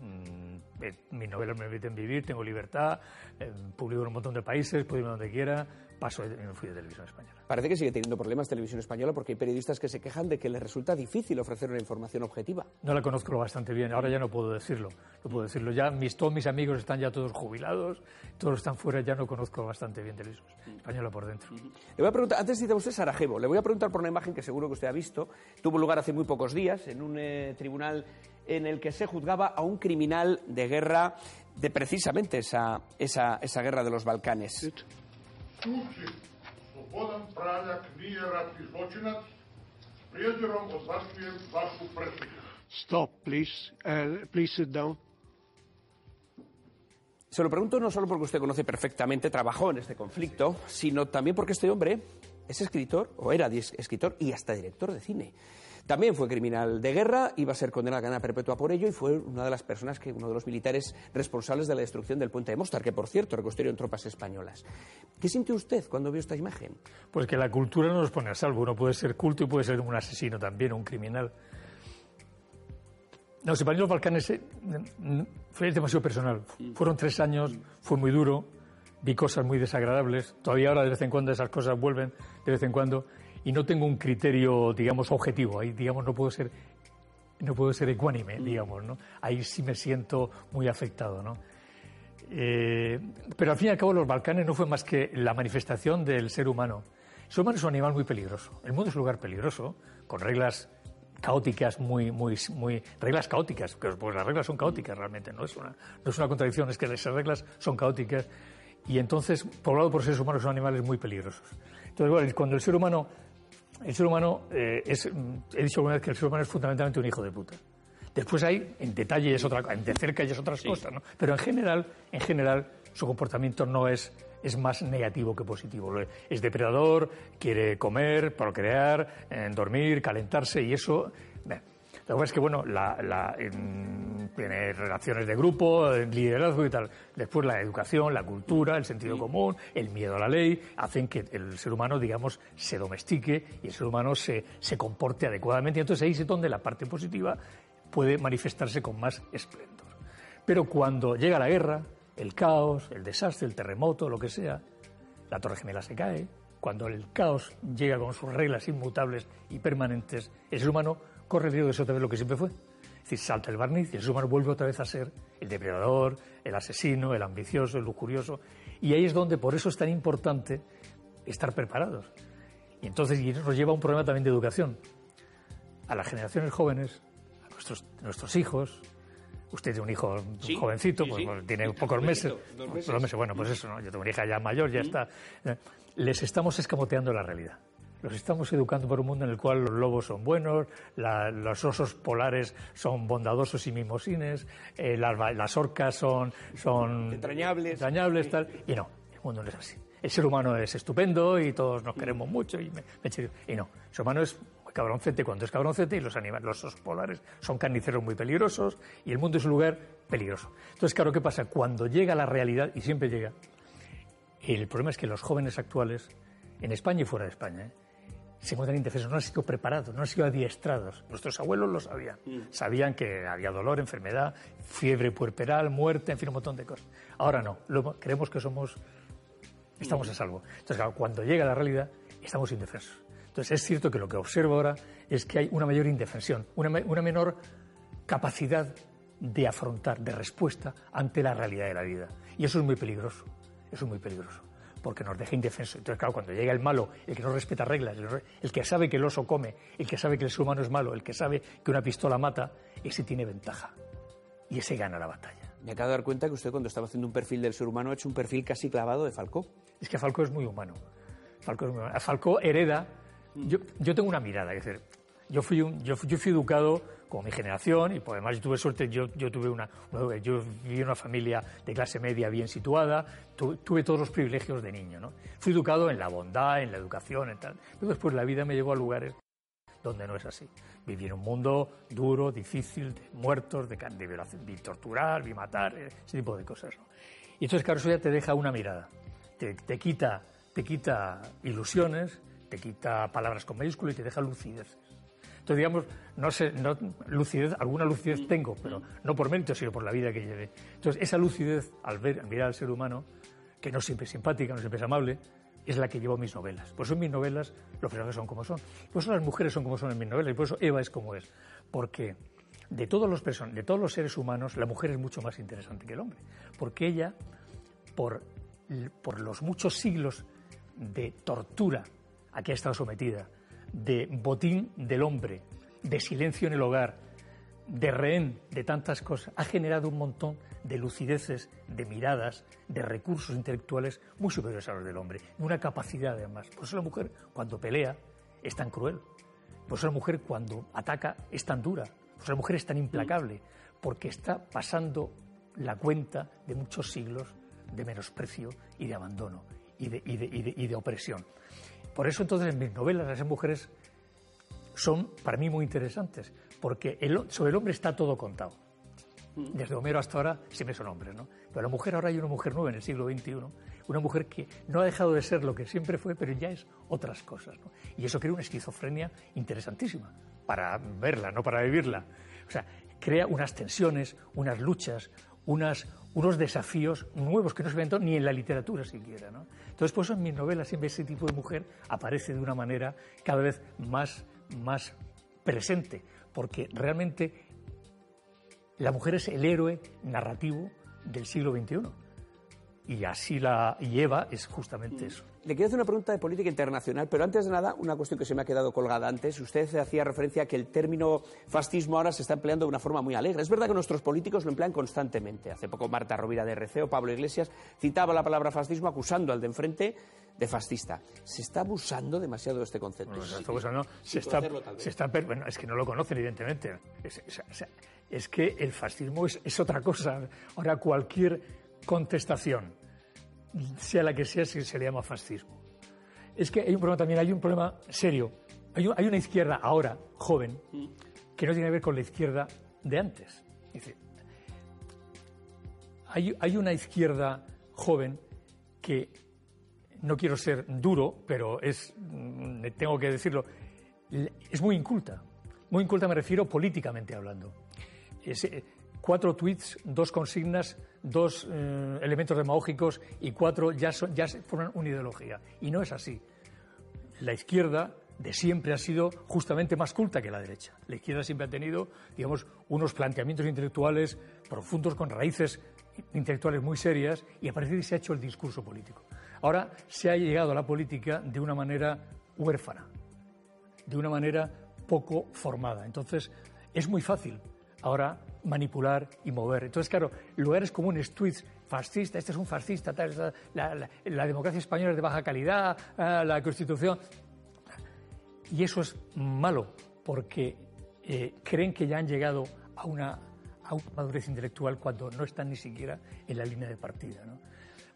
mm, eh, mis novelas me permiten vivir, tengo libertad, eh, publico en un montón de países, puedo irme donde quiera, paso y me fui de Televisión Española. Parece que sigue teniendo problemas Televisión Española porque hay periodistas que se quejan de que les resulta difícil ofrecer una información objetiva. No la conozco bastante bien, ahora ya no puedo decirlo. No puedo decirlo. Ya mis, todos mis amigos están ya todos jubilados, todos están fuera, ya no conozco bastante bien Televisión Española por dentro. Le voy a preguntar, antes de ir a usted Sarajevo, le voy a preguntar por una imagen que seguro que usted ha visto. Tuvo lugar hace muy pocos días en un eh, tribunal en el que se juzgaba a un criminal de guerra de precisamente esa, esa, esa guerra de los Balcanes. Stop, please. Uh, please sit down. Se lo pregunto no solo porque usted conoce perfectamente, trabajó en este conflicto, sino también porque este hombre es escritor, o era escritor y hasta director de cine. También fue criminal de guerra, iba a ser condenado a cadena perpetua por ello y fue una de las personas que, uno de los militares responsables de la destrucción del puente de Mostar, que por cierto reconstruyó en tropas españolas. ¿Qué sintió usted cuando vio esta imagen? Pues que la cultura no nos pone a salvo. Uno puede ser culto y puede ser un asesino también, un criminal. No, mí los Balcanes fue demasiado personal. Fueron tres años, fue muy duro, vi cosas muy desagradables. Todavía ahora de vez en cuando esas cosas vuelven, de vez en cuando, y no tengo un criterio, digamos, objetivo. Ahí, digamos, no puedo ser, no puedo ser ecuánime, digamos, ¿no? Ahí sí me siento muy afectado, ¿no? Eh, pero al fin y al cabo los Balcanes no fue más que la manifestación del ser humano. El ser humano es un animal muy peligroso. El mundo es un lugar peligroso, con reglas caóticas, muy, muy, muy reglas caóticas, pues las reglas son caóticas realmente, no es una, no es una contradicción, es que esas reglas son caóticas y entonces, poblado por seres humanos, son animales muy peligrosos. Entonces, bueno, cuando el ser humano, el ser humano eh, es, he dicho alguna vez que el ser humano es fundamentalmente un hijo de puta. Después hay, en detalle es otra, de cerca ya es otras cosas, ¿no? Pero en general, en general, su comportamiento no es es más negativo que positivo. Es depredador, quiere comer, procrear, eh, dormir, calentarse y eso. Lo que pasa es que, bueno, la, tiene relaciones de grupo, liderazgo y tal. Después la educación, la cultura, el sentido común, el miedo a la ley, hacen que el ser humano, digamos, se domestique y el ser humano se, se comporte adecuadamente. Y entonces ahí es donde la parte positiva puede manifestarse con más esplendor. Pero cuando llega la guerra, el caos, el desastre, el terremoto, lo que sea, la Torre Gemela se cae. Cuando el caos llega con sus reglas inmutables y permanentes, el ser humano corre el riesgo de ser otra vez lo que siempre fue. Es decir, salta el barniz y el ser humano vuelve otra vez a ser el depredador, el asesino, el ambicioso, el lujurioso. Y ahí es donde, por eso es tan importante estar preparados. Y entonces y nos lleva a un problema también de educación. A las generaciones jóvenes, a nuestros, nuestros hijos, Usted tiene un hijo jovencito, pues, tiene pocos meses. Dos meses. Bueno, pues eso, ¿no? Yo tengo una hija ya mayor, ya está. Eh, les estamos escamoteando la realidad. Los estamos educando por un mundo en el cual los lobos son buenos, los osos polares son bondadosos y mimosines, eh, las, orcas son, son entrañables. entrañables tal, y no, el mundo no es así. El ser humano es estupendo y todos nos queremos mucho y, y no, el ser humano es cabroncete cuando es cabroncete y los animales, los osos polares son carniceros muy peligrosos y el mundo es un lugar peligroso. Entonces, claro, ¿qué pasa? Cuando llega la realidad, y siempre llega, el problema es que los jóvenes actuales, en España y fuera de España, ¿eh? Se encuentran indefensos, no han sido preparados, no han sido adiestrados. Nuestros abuelos lo sabían. Mm. Sabían que había dolor, enfermedad, fiebre puerperal, muerte, en fin, un montón de cosas. Ahora no, creemos que somos, estamos a salvo. Entonces, claro, cuando llega la realidad, estamos indefensos. Entonces es cierto que lo que observo ahora es que hay una mayor indefensión, una, menor capacidad de afrontar, de respuesta ante la realidad de la vida. Y eso es muy peligroso, eso es muy peligroso, porque nos deja indefensos. Entonces, claro, cuando llega el malo, el que no respeta reglas, el que sabe que el oso come, el que sabe que el ser humano es malo, el que sabe que una pistola mata, ese tiene ventaja y ese gana la batalla. Me acabo de dar cuenta que usted cuando estaba haciendo un perfil del ser humano ha hecho un perfil casi clavado de Falcó. Es que Falcó es muy humano. Falcó, es muy humano. Falcó hereda yo, yo tengo una mirada, es decir, yo fui, un, yo, yo, fui educado con mi generación y pues, además yo tuve suerte, yo, yo tuve una, yo viví en una familia de clase media bien situada, tuve, todos los privilegios de niño, ¿no? Fui educado en la bondad, en la educación, en tal. Pero después la vida me llevó a lugares donde no es así. Viví en un mundo duro, difícil, de muertos, de, de, de torturar, de matar, ese tipo de cosas, ¿no? Y entonces, claro, eso ya te deja una mirada, te, te quita, te quita ilusiones, te quita palabras con mayúsculas y te deja lucidez. Entonces, digamos, no sé, no, lucidez, alguna lucidez tengo, pero no por mérito, sino por la vida que llevé. Entonces, esa lucidez, al ver, al mirar al ser humano, que no siempre es simpática, no siempre es amable, es la que llevo mis novelas. Por eso en mis novelas los personajes son como son. Por eso las mujeres son como son en mis novelas y por eso Eva es como es. Porque de todos los, de todos los seres humanos, la mujer es mucho más interesante que el hombre. Porque ella, por, por los muchos siglos de tortura a que ha estado sometida, de botín del hombre, de silencio en el hogar, de rehén de tantas cosas, ha generado un montón de lucideces, de miradas, de recursos intelectuales muy superiores a los del hombre, y una capacidad además. Por eso la mujer cuando pelea es tan cruel, por eso la mujer cuando ataca es tan dura, por eso la mujer es tan implacable, porque está pasando la cuenta de muchos siglos de menosprecio y de abandono y de, y de opresión. Por eso entonces en mis novelas las mujeres son para mí muy interesantes, porque sobre el hombre está todo contado. Desde Homero hasta ahora siempre son hombres, ¿no? Pero la mujer ahora hay una mujer nueva en el siglo XXI, una mujer que no ha dejado de ser lo que siempre fue, pero ya es otras cosas, ¿no? Y eso crea una esquizofrenia interesantísima para verla, no para vivirla. O sea, crea unas tensiones, unas luchas, unas, unos desafíos nuevos que no se ven ni en la literatura siquiera. ¿no? Entonces, por eso en mis novelas siempre ese tipo de mujer aparece de una manera cada vez más, más presente, porque realmente la mujer es el héroe narrativo del siglo XXI. Y así la lleva es justamente eso. Le quiero hacer una pregunta de política internacional, pero antes de nada, una cuestión que se me ha quedado colgada antes. Usted hacía referencia a que el término fascismo ahora se está empleando de una forma muy alegre. Es verdad que nuestros políticos lo emplean constantemente. Hace poco Marta Rovira de RC Pablo Iglesias citaba la palabra fascismo acusando al de enfrente de fascista. ¿Se está abusando demasiado de este concepto? No, se está abusando, se está, se está, bueno, es que no lo conocen, evidentemente. Es, es que el fascismo es, es otra cosa. Ahora, cualquier contestación sea la que sea, se le llama fascismo. Es que hay un problema también, hay un problema serio. Hay, una izquierda ahora, joven, que no tiene que ver con la izquierda de antes. hay, una izquierda joven que, no quiero ser duro, pero es, mm, tengo que decirlo, es muy inculta. Muy inculta me refiero políticamente hablando. Eh, cuatro tweets, dos consignas, dos eh, elementos demagógicos y cuatro ya, ya forman una ideología. Y no es así. La izquierda de siempre ha sido justamente más culta que la derecha. La izquierda siempre ha tenido, digamos, unos planteamientos intelectuales profundos con raíces intelectuales muy serias y a partir de ahí se ha hecho el discurso político. Ahora se ha llegado a la política de una manera huérfana, de una manera poco formada. Entonces, es muy fácil ahora manipular y mover. Entonces, claro, lugares comunes, tweets, fascista, este es un fascista, tal, la, democracia española es de baja calidad, ah, la Constitución. Y eso es malo, porque eh, creen que ya han llegado a una, madurez intelectual cuando no están ni siquiera en la línea de partida.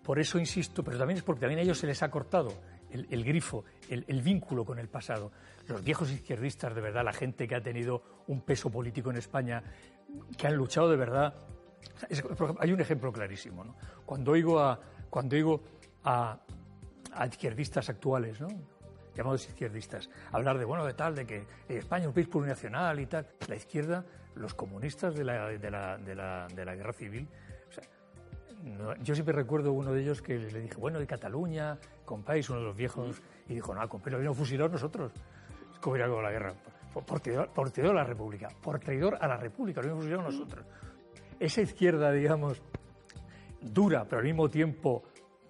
Por eso insisto, pero también es porque también a ellos se les ha cortado el, grifo, el, vínculo con el pasado. Los viejos izquierdistas, de verdad, la gente que ha tenido un peso político en España, que han luchado de verdad. hay un ejemplo clarísimo. ¿no? Cuando oigo a, cuando oigo a, izquierdistas actuales, ¿no? llamados izquierdistas, hablar de, bueno, de tal, de que España es un país plurinacional y tal. La izquierda, los comunistas de la, de la, de la, de la guerra civil, yo siempre recuerdo uno de ellos que le dije, bueno, de Cataluña, compáis, uno de los viejos, y dijo, no, compáis, lo vino fusilar nosotros. como ir algo la guerra. Por, traidor, a la República. Por traidor a la República, lo vino fusilar nosotros. Esa izquierda, digamos, dura, pero al mismo tiempo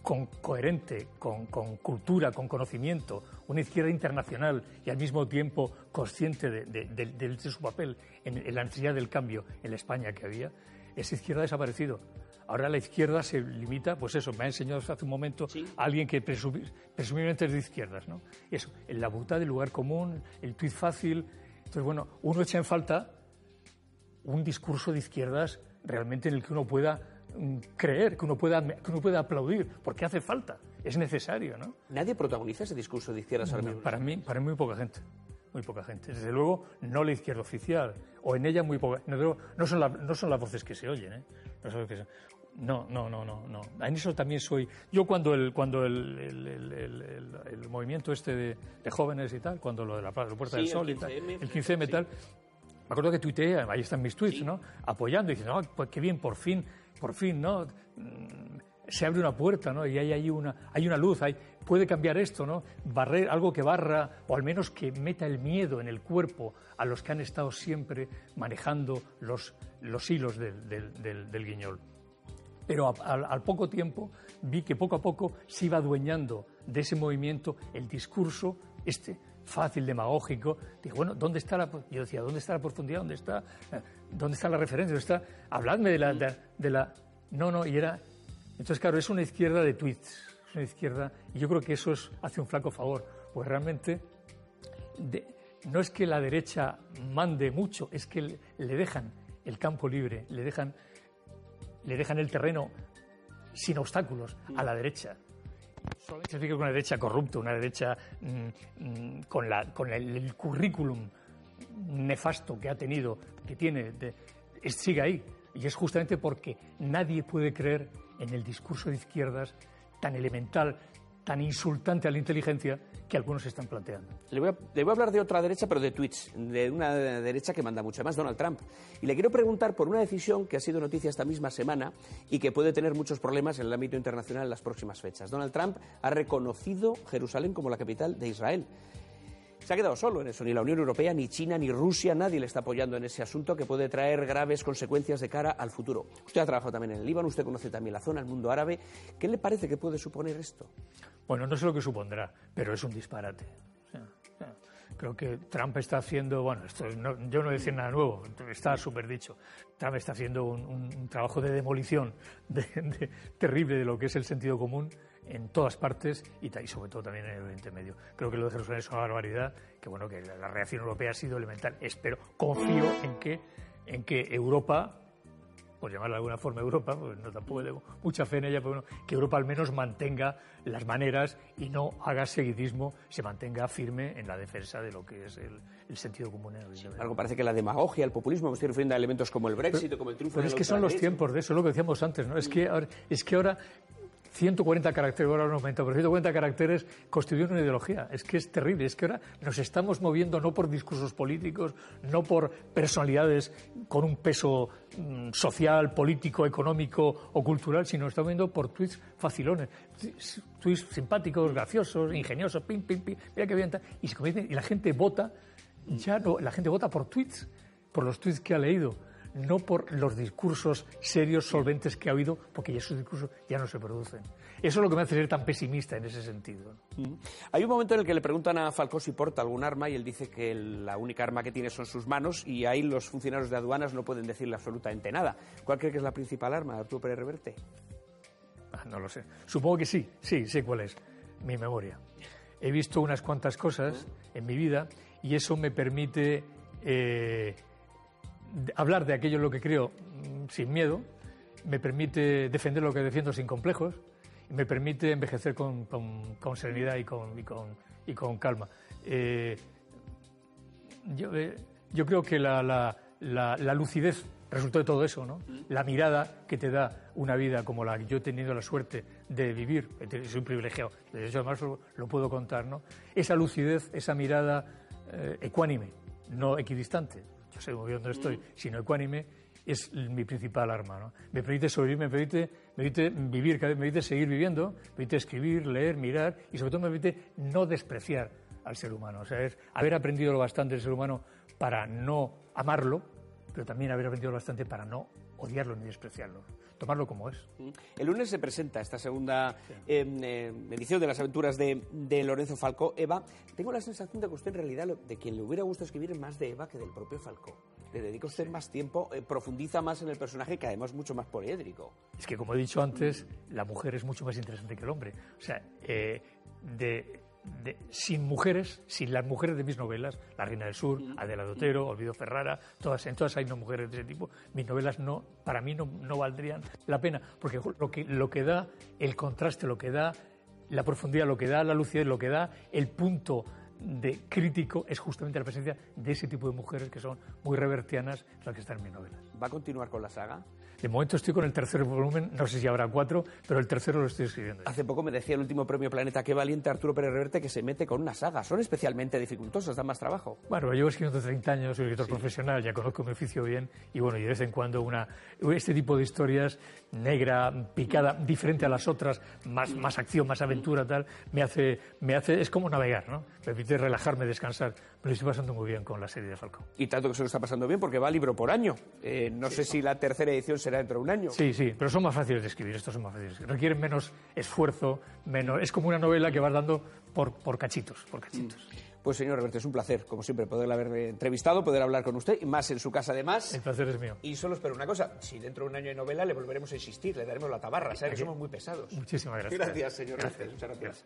con, coherente, con, cultura, con conocimiento, una izquierda internacional y al mismo tiempo consciente de, su papel en, en, la necesidad del cambio en la España que había, esa izquierda ha desaparecido. Ahora la izquierda se limita, pues eso, me ha enseñado hace un momento alguien que presumiblemente es de izquierdas, ¿no? Eso, la butad del lugar común, el tuit fácil. Entonces, bueno, uno echa en falta un discurso de izquierdas realmente en el que uno pueda mm, creer, que uno pueda, que uno pueda aplaudir, porque hace falta, es necesario, ¿no? ¿Nadie protagoniza ese discurso de izquierdas ahora Para mí, para mí muy poca gente muy poca gente. Desde luego, no la izquierda oficial, o en ella muy poca. No, no, son, no son las voces que se oyen, ¿eh? No, no, no, no, no. En eso también soy. Yo cuando el, cuando el, el, movimiento este de, jóvenes y tal, cuando lo de la, Puerta del Sol y tal, el 15M y tal, me acuerdo que tuiteé, ahí están mis tweets, ¿no? Apoyando y diciendo, oh, pues qué bien, por fin, por fin, ¿no? se abre una puerta, ¿no? Y hay, hay, una, hay una luz, hay, puede cambiar esto, ¿no? Barrer, algo que barra, o al menos que meta el miedo en el cuerpo a los que han estado siempre manejando los, los hilos del, del, guiñol. Pero al poco tiempo vi que poco a poco se iba adueñando de ese movimiento el discurso, este fácil, demagógico. Digo, bueno, ¿dónde está la.? Yo decía, ¿dónde está la profundidad? ¿Dónde está, eh, dónde está la referencia? ¿Dónde está? Habladme de la, de la. No, no, y era entonces, claro, es una izquierda de tweets, es una izquierda, y yo creo que eso hace un flaco favor, pues realmente no es que la derecha mande mucho, es que le, dejan el campo libre, le dejan, le dejan el terreno sin obstáculos a la derecha. Solamente significa una derecha corrupta, una derecha mm, mm, con, la, con el, currículum nefasto que ha tenido, que tiene, sigue ahí. Y es justamente porque nadie puede creer en el discurso de izquierdas tan elemental, tan insultante a la inteligencia que algunos están planteando. Le voy, a, hablar de otra derecha, pero de tweets, de una derecha que manda mucho más, Donald Trump. Y le quiero preguntar por una decisión que ha sido noticia esta misma semana y que puede tener muchos problemas en el ámbito internacional en las próximas fechas. Donald Trump ha reconocido Jerusalén como la capital de Israel. Se ha quedado solo en eso. Ni la Unión Europea, ni China, ni Rusia, nadie le está apoyando en ese asunto que puede traer graves consecuencias de cara al futuro. Usted ha trabajado también en el Líbano, usted conoce también la zona, el mundo árabe. ¿Qué le parece que puede suponer esto? Bueno, no sé lo que supondrá, pero es un disparate. creo que Trump está haciendo, bueno, esto yo no decir nada nuevo, está súper dicho. Trump está haciendo un, trabajo de demolición terrible de lo que es el sentido común en todas partes y, sobre todo también en el Oriente Medio. Creo que lo de Jerusalén es una barbaridad, que bueno, que la, reacción europea ha sido elemental. Espero, confío en que, en que Europa por llamarla de alguna forma Europa, pues no tampoco tengo mucha fe en ella, pero bueno, que Europa al menos mantenga las maneras y no haga seguidismo, se mantenga firme en la defensa de lo que es el, sentido común en el Algo parece que la demagogia, el populismo, me estoy refiriendo a elementos como el Brexit o como el triunfo pero es que son los tiempos de eso, lo que decíamos antes, ¿no? Es que es que ahora 140 caracteres, ahora no aumenta, pero 140 caracteres constituyen una ideología. Es que es terrible, es que ahora nos estamos moviendo no por discursos políticos, no por personalidades con un peso mm, social, político, económico o cultural, sino estamos moviendo por tweets facilones, tweets simpáticos, graciosos, ingeniosos, pim, pim, pim, mira qué bien, y, se y la gente vota, ya no, la gente vota por tweets, por los tweets que ha leído no por los discursos serios, solventes que ha habido, porque esos discursos ya no se producen. Eso es lo que me hace ser tan pesimista en ese sentido. Mm. Hay un momento en el que le preguntan a Falcó si porta algún arma y él dice que la única arma que tiene son sus manos y ahí los funcionarios de aduanas no pueden decirle absolutamente nada. ¿Cuál cree que es la principal arma, Arturo Pérez Reverte? Ah, no lo sé. Supongo que sí, sí, sé cuál es. Mi memoria. He visto unas cuantas cosas en mi vida y eso me permite eh, hablar de aquello en lo que creo mm, sin miedo, me permite defender lo que defiendo sin complejos, y me permite envejecer con, serenidad y con, y con, calma. Eh, eh, yo, creo que la, lucidez resultó de todo eso, ¿no? La mirada que te da una vida como la que yo he tenido la suerte de vivir, soy un privilegiado, de hecho además lo, puedo contar, ¿no? Esa lucidez, esa mirada eh, ecuánime, no equidistante, yo sé muy bien dónde estoy, sino ecuánime, es mi principal arma. ¿no? Me permite sobrevivir, me permite, me permite vivir, me permite seguir viviendo, me permite escribir, leer, mirar y sobre todo me permite no despreciar al ser humano. O sea, es haber aprendido lo bastante del ser humano para no amarlo, pero también haber aprendido lo bastante para no odiarlo ni despreciarlo tomarlo como es. El lunes se presenta esta segunda em, eh, edición de las aventuras de, Lorenzo Falcó. Eva, tengo la sensación de que usted en realidad de quien le hubiera gustado escribir es más de Eva que del propio Falcó. Le dedica usted más tiempo, eh, profundiza más en el personaje que además es mucho más poliédrico. Es que como he dicho antes, la mujer es mucho más interesante que el hombre. O sea, eh, de sin mujeres, sin las mujeres de mis novelas, La Reina del Sur, Adela Dotero, Olvido Ferrara, todas, en todas hay no mujeres de ese tipo, mis novelas no, para mí no, no valdrían la pena, porque lo que, lo que da el contraste, lo que da la profundidad, lo que da la lucidez, lo que da el punto de crítico es justamente la presencia de ese tipo de mujeres que son muy revertianas, las que están en mis novelas. ¿Va a continuar con la saga? De momento estoy con el tercer volumen, no sé si habrá cuatro, pero el tercero lo estoy escribiendo. Hace poco me decía el último premio Planeta, qué valiente Arturo Pérez Reverte que se mete con una saga. Son especialmente dificultosas, dan más trabajo. Bueno, llevo escribiendo 30 años, soy escritor profesional, ya conozco mi oficio bien, y bueno, y de vez en cuando una, este tipo de historias, negra, picada, diferente a las otras, más, más acción, más aventura, tal, me hace, me hace, es como navegar, ¿no? Me permite relajarme, descansar. Me lo estoy pasando muy bien con la serie de Falcón. Y tanto que se lo está pasando bien porque va libro por año. Eh, no sé si la tercera edición será dentro de un año. Sí, sí, pero son más fáciles de escribir, estos son más fáciles. Requieren menos esfuerzo, menos... Es como una novela que vas dando por, por cachitos, por cachitos. Mm. Pues señor Roberto, es un placer, como siempre, poder haber entrevistado, poder hablar con usted, y más en su casa además. El placer es mío. Y solo espero una cosa, si dentro de un año hay novela le volveremos a insistir, le daremos la tabarra, ¿sabes? Que somos muy pesados. Muchísimas gracias. Gracias, señor Muchas gracias.